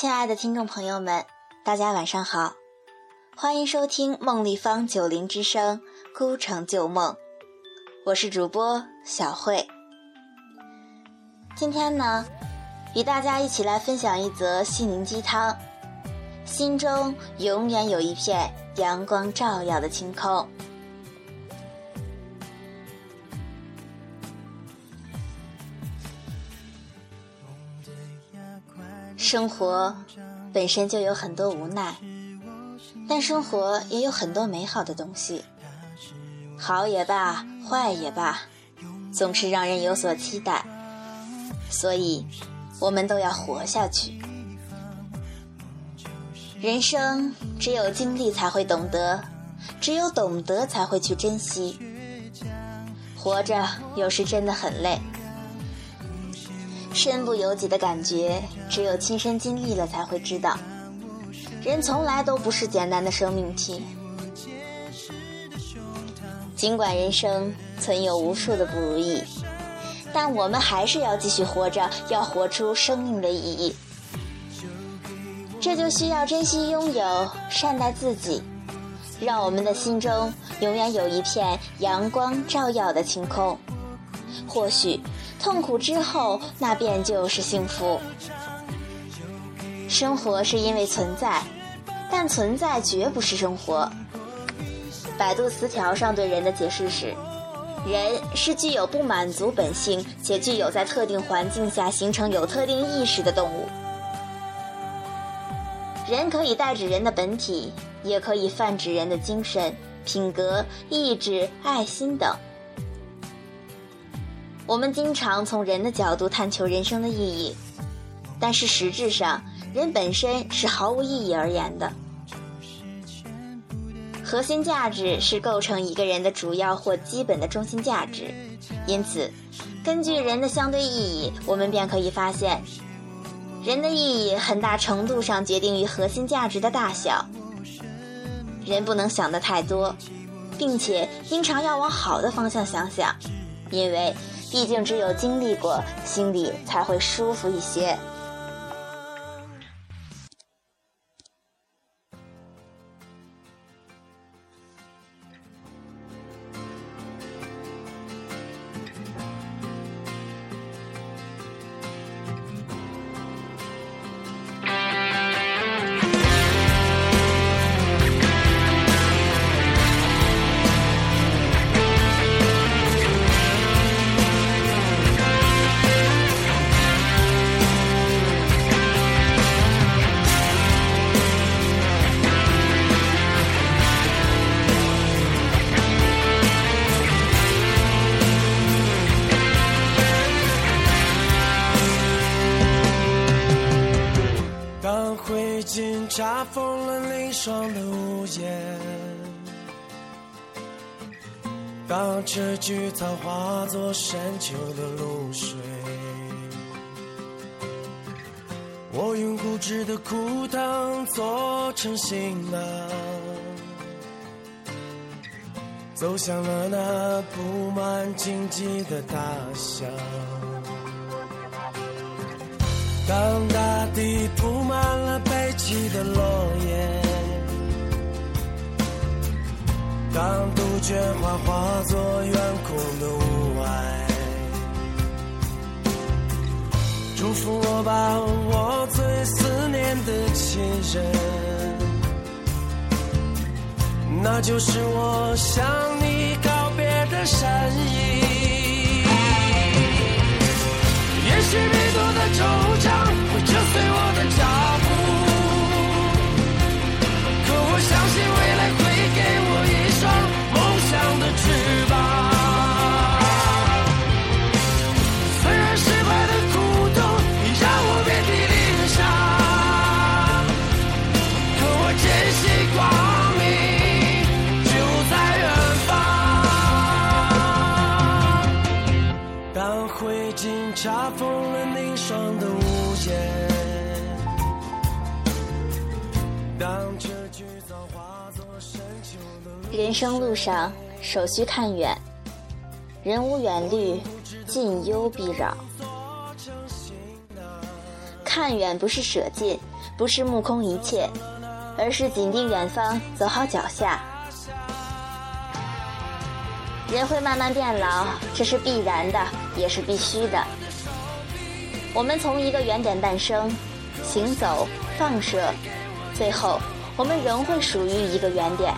亲爱的听众朋友们，大家晚上好，欢迎收听梦立方九零之声《孤城旧梦》，我是主播小慧。今天呢，与大家一起来分享一则心灵鸡汤：心中永远有一片阳光照耀的晴空的夜晚。生活本身就有很多无奈，但生活也有很多美好的东西。好也罢，坏也罢，总是让人有所期待。所以，我们都要活下去。人生只有经历才会懂得，只有懂得才会去珍惜。活着有时真的很累。身不由己的感觉，只有亲身经历了才会知道。人从来都不是简单的生命体，尽管人生存有无数的不如意，但我们还是要继续活着，要活出生命的意义。这就需要珍惜拥有，善待自己，让我们的心中永远有一片阳光照耀的晴空。或许。痛苦之后，那便就是幸福。生活是因为存在，但存在绝不是生活。百度词条上对人的解释是：人是具有不满足本性且具有在特定环境下形成有特定意识的动物。人可以代指人的本体，也可以泛指人的精神、品格、意志、爱心等。我们经常从人的角度探求人生的意义，但是实质上，人本身是毫无意义而言的。核心价值是构成一个人的主要或基本的中心价值，因此，根据人的相对意义，我们便可以发现，人的意义很大程度上决定于核心价值的大小。人不能想得太多，并且经常要往好的方向想想，因为。毕竟，只有经历过，心里才会舒服一些。这菊草化作深秋的露水，我用固执的枯藤做成行囊，走向了那布满荆棘的大象。当大地铺满了悲泣的落叶，当杜鹃花化作远空的雾霭，祝福我吧，我最思念的亲人，那就是我向你告别的身影。也许迷途的惆怅会折碎我的脚人生路上，首需看远。人无远虑，近忧必扰。看远不是舍近，不是目空一切，而是紧盯远方，走好脚下。人会慢慢变老，这是必然的，也是必须的。我们从一个原点诞生，行走、放射，最后我们仍会属于一个原点，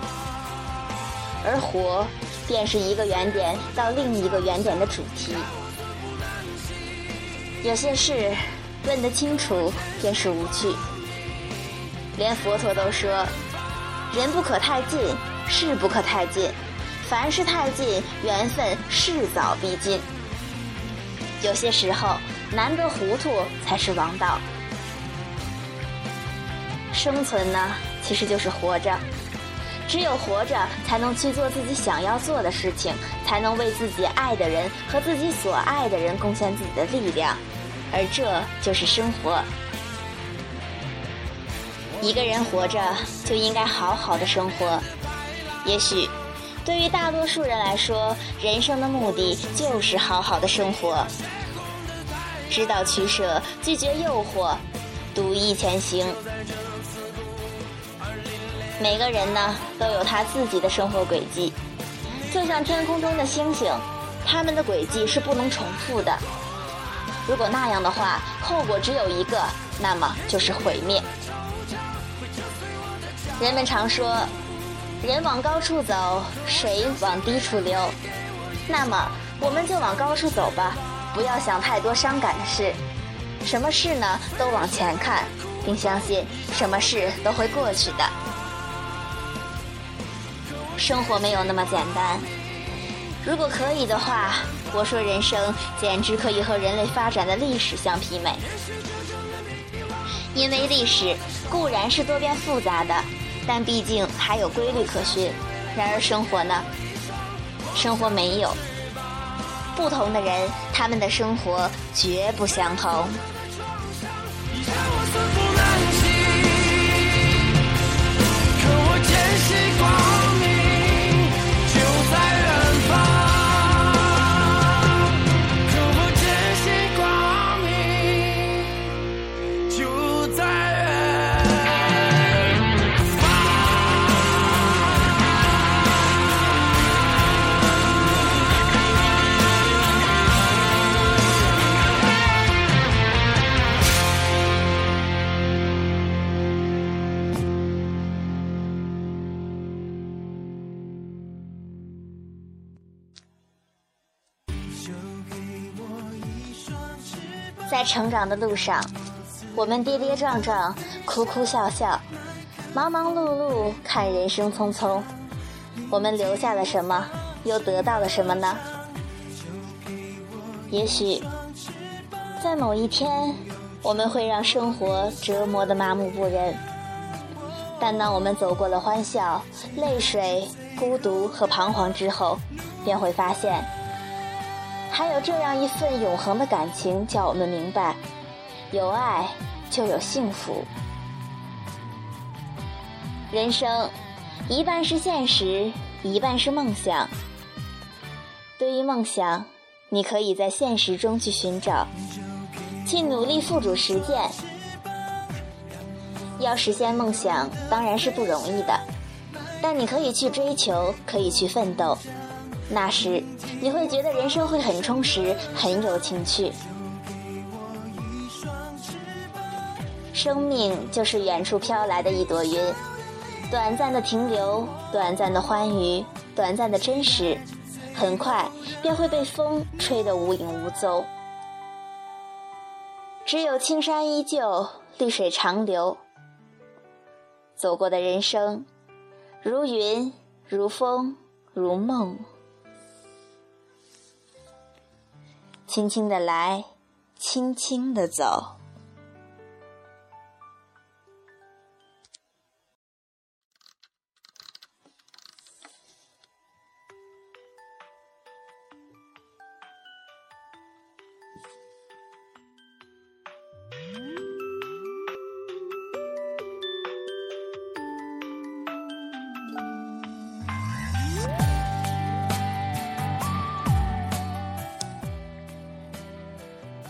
而活便是一个原点到另一个原点的主题。有些事问得清楚，便是无趣。连佛陀都说：“人不可太近，事不可太近。凡事太近，缘分势早必尽。”有些时候，难得糊涂才是王道。生存呢，其实就是活着。只有活着，才能去做自己想要做的事情，才能为自己爱的人和自己所爱的人贡献自己的力量。而这就是生活。一个人活着就应该好好的生活。也许，对于大多数人来说，人生的目的就是好好的生活。知道取舍，拒绝诱惑，独一前行。每个人呢，都有他自己的生活轨迹，就像天空中的星星，他们的轨迹是不能重复的。如果那样的话，后果只有一个，那么就是毁灭。人们常说，人往高处走，水往低处流。那么，我们就往高处走吧，不要想太多伤感的事。什么事呢，都往前看，并相信什么事都会过去的。生活没有那么简单。如果可以的话。我说，人生简直可以和人类发展的历史相媲美，因为历史固然是多变复杂的，但毕竟还有规律可循。然而生活呢？生活没有。不同的人，他们的生活绝不相同。成长的路上，我们跌跌撞撞，哭哭笑笑，忙忙碌碌，看人生匆匆。我们留下了什么，又得到了什么呢？也许，在某一天，我们会让生活折磨得麻木不仁。但当我们走过了欢笑、泪水、孤独和彷徨之后，便会发现。还有这样一份永恒的感情，叫我们明白：有爱就有幸福。人生一半是现实，一半是梦想。对于梦想，你可以在现实中去寻找，去努力付诸实践。要实现梦想，当然是不容易的，但你可以去追求，可以去奋斗。那时，你会觉得人生会很充实，很有情趣。生命就是远处飘来的一朵云，短暂的停留，短暂的欢愉，短暂的真实，很快便会被风吹得无影无踪。只有青山依旧，绿水长流。走过的人生，如云，如风，如梦。轻轻的来，轻轻的走。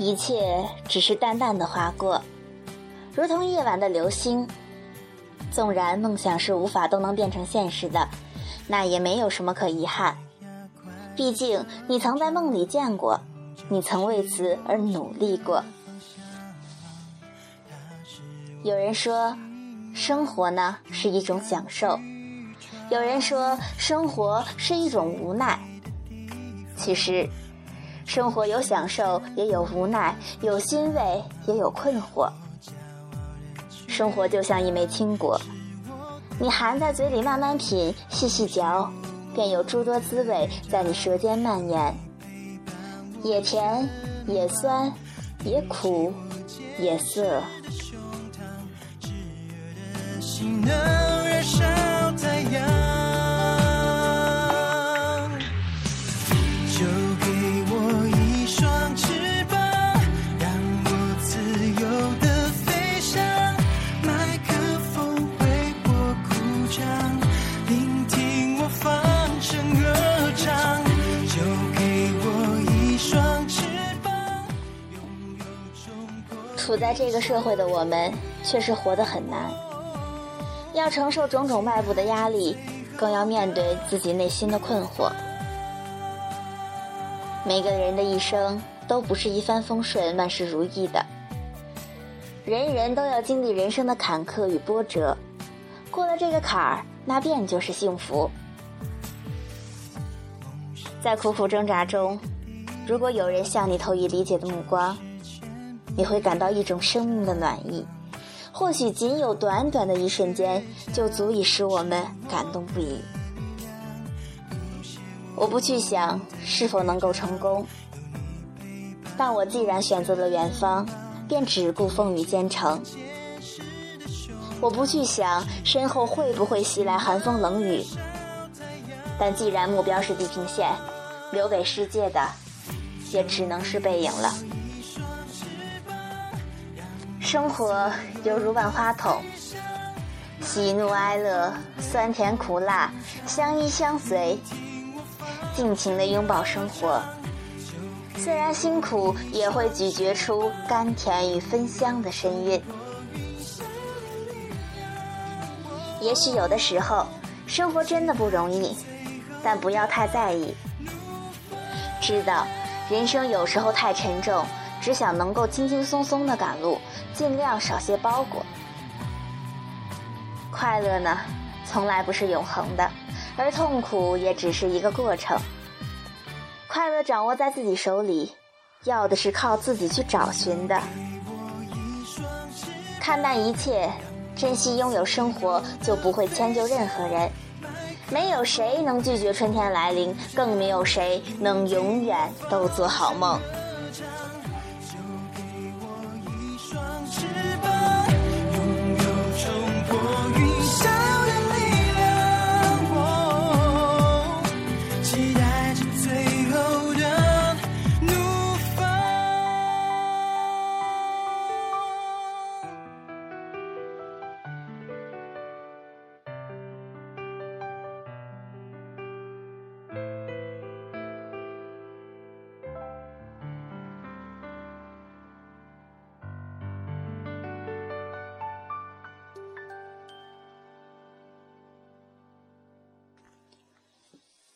一切只是淡淡的划过，如同夜晚的流星。纵然梦想是无法都能变成现实的，那也没有什么可遗憾。毕竟你曾在梦里见过，你曾为此而努力过。有人说，生活呢是一种享受；有人说，生活是一种无奈。其实，生活有享受，也有无奈，有欣慰，也有困惑。生活就像一枚青果，你含在嘴里慢慢品，细细嚼，便有诸多滋味在你舌尖蔓延，也甜，也酸，也苦，也涩。处在这个社会的我们，确实活得很难，要承受种种外部的压力，更要面对自己内心的困惑。每个人的一生都不是一帆风顺、万事如意的，人人都要经历人生的坎坷与波折，过了这个坎儿，那便就是幸福。在苦苦挣扎中，如果有人向你投以理解的目光，你会感到一种生命的暖意，或许仅有短短的一瞬间，就足以使我们感动不已。我不去想是否能够成功，但我既然选择了远方，便只顾风雨兼程。我不去想身后会不会袭来寒风冷雨，但既然目标是地平线，留给世界的，也只能是背影了。生活犹如万花筒，喜怒哀乐、酸甜苦辣，相依相随，尽情的拥抱生活。虽然辛苦，也会咀嚼出甘甜与芬香的深韵。也许有的时候，生活真的不容易，但不要太在意。知道，人生有时候太沉重。只想能够轻轻松松的赶路，尽量少些包裹。快乐呢，从来不是永恒的，而痛苦也只是一个过程。快乐掌握在自己手里，要的是靠自己去找寻的。看淡一切，珍惜拥有生活，就不会迁就任何人。没有谁能拒绝春天来临，更没有谁能永远都做好梦。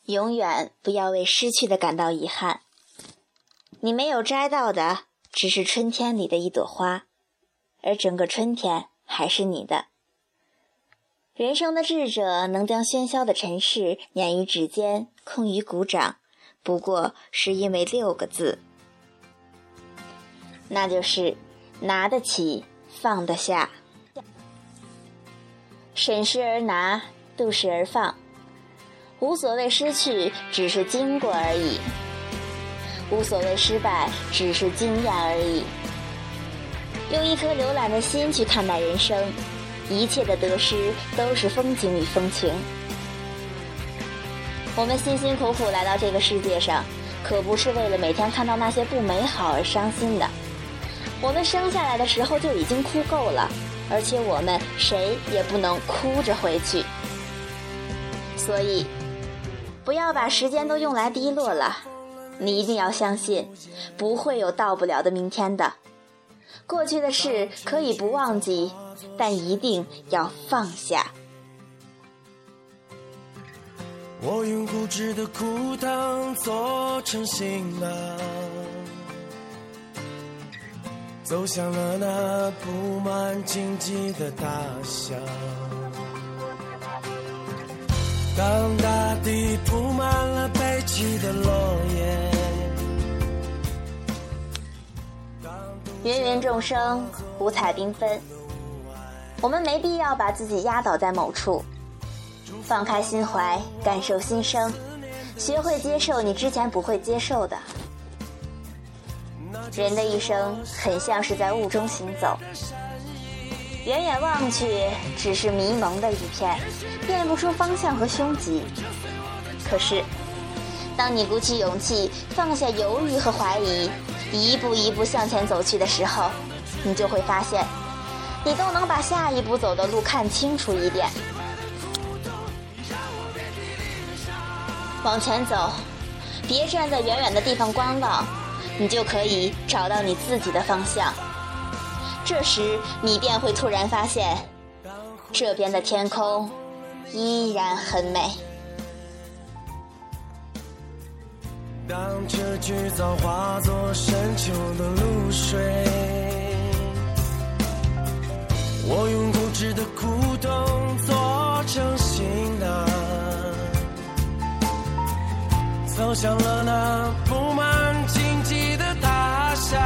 永远不要为失去的感到遗憾。你没有摘到的，只是春天里的一朵花，而整个春天还是你的。人生的智者能将喧嚣的尘世碾于指尖，空于鼓掌，不过是因为六个字，那就是拿得起，放得下，审时而拿，度时而放。无所谓失去，只是经过而已；无所谓失败，只是经验而已。用一颗浏览的心去看待人生，一切的得失都是风景与风情。我们辛辛苦苦来到这个世界上，可不是为了每天看到那些不美好而伤心的。我们生下来的时候就已经哭够了，而且我们谁也不能哭着回去。所以。不要把时间都用来低落了，你一定要相信，不会有到不了的明天的。过去的事可以不忘记，但一定要放下。我用固执的枯藤做成行囊，走向了那布满荆棘的大象。当大地铺满了悲泣的落叶，芸芸众生，五彩缤纷，我们没必要把自己压倒在某处。放开心怀，感受心声，学会接受你之前不会接受的。人的一生很像是在雾中行走，远远望去只是迷蒙的一片，辨不出方向和凶吉。可是，当你鼓起勇气，放下犹豫和怀疑，一步一步向前走去的时候，你就会发现，你都能把下一步走的路看清楚一点。往前走，别站在远远的地方观望，你就可以找到你自己的方向。这时，你便会突然发现，这边的天空依然很美。当这句早化作深秋的露水，我用固执的苦痛做成行囊。走向了那布满荆棘的他乡，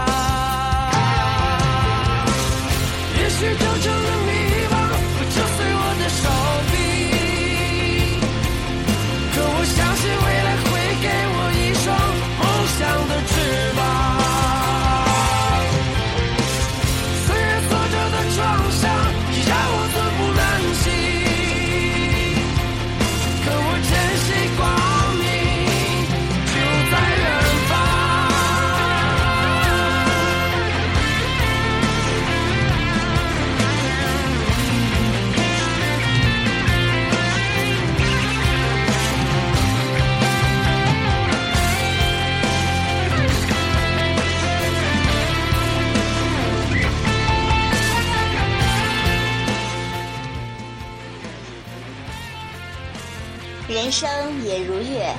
生也如月，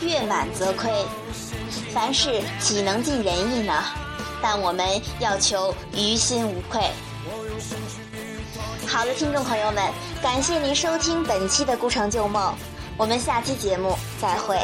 月满则亏。凡事岂能尽人意呢？但我们要求于心无愧。好的，听众朋友们，感谢您收听本期的《孤城旧梦》，我们下期节目再会。